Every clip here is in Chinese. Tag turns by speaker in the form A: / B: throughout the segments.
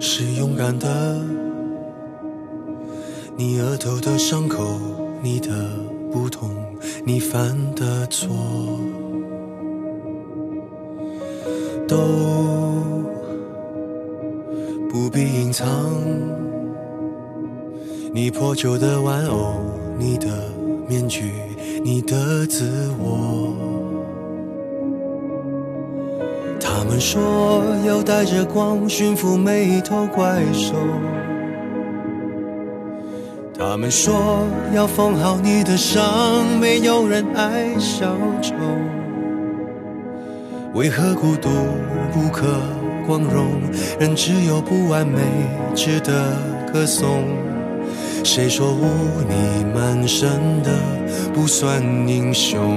A: 是勇敢的。你额头的伤口你的不同你犯的错都不必隐藏。你破旧的玩偶你的面具你的自我。他们说要带着光驯服每一头怪兽。他们说要缝好你的伤，没有人爱小丑。为何孤独不可光荣？人只有不完美值得歌颂。谁说污泥满身的不算英雄？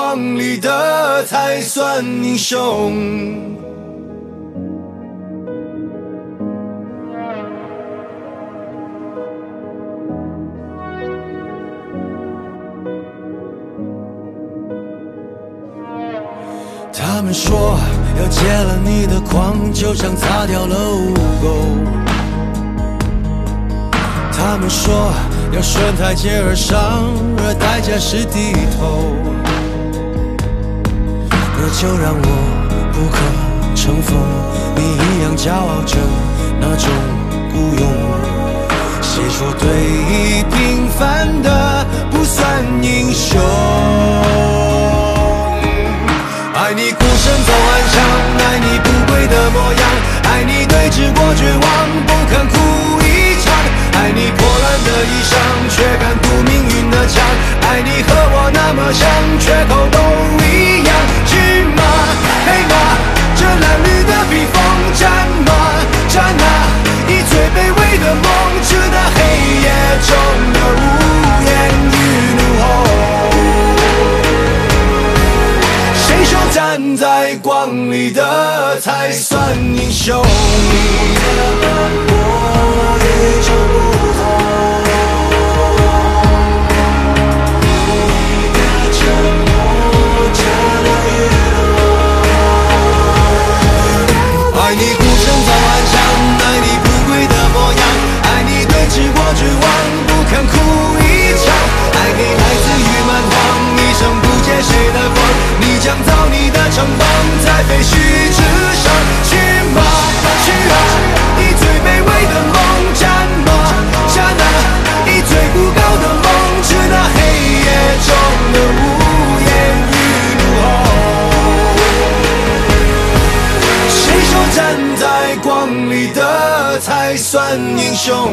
A: 光里的才算英雄。他们说要戒了你的狂，就像擦掉了污垢。他们说。要顺台阶而上，而代价是低头。那就让我不可乘风，你一样骄傲着那种孤勇。谁说对弈平凡的不算英雄？爱你孤身走暗巷，爱你不跪的模样，爱你对峙过绝望，不肯哭一场，爱你破烂的衣裳。却敢堵命运的枪，爱你和我那么像，缺口在光里的才算英雄？算英雄。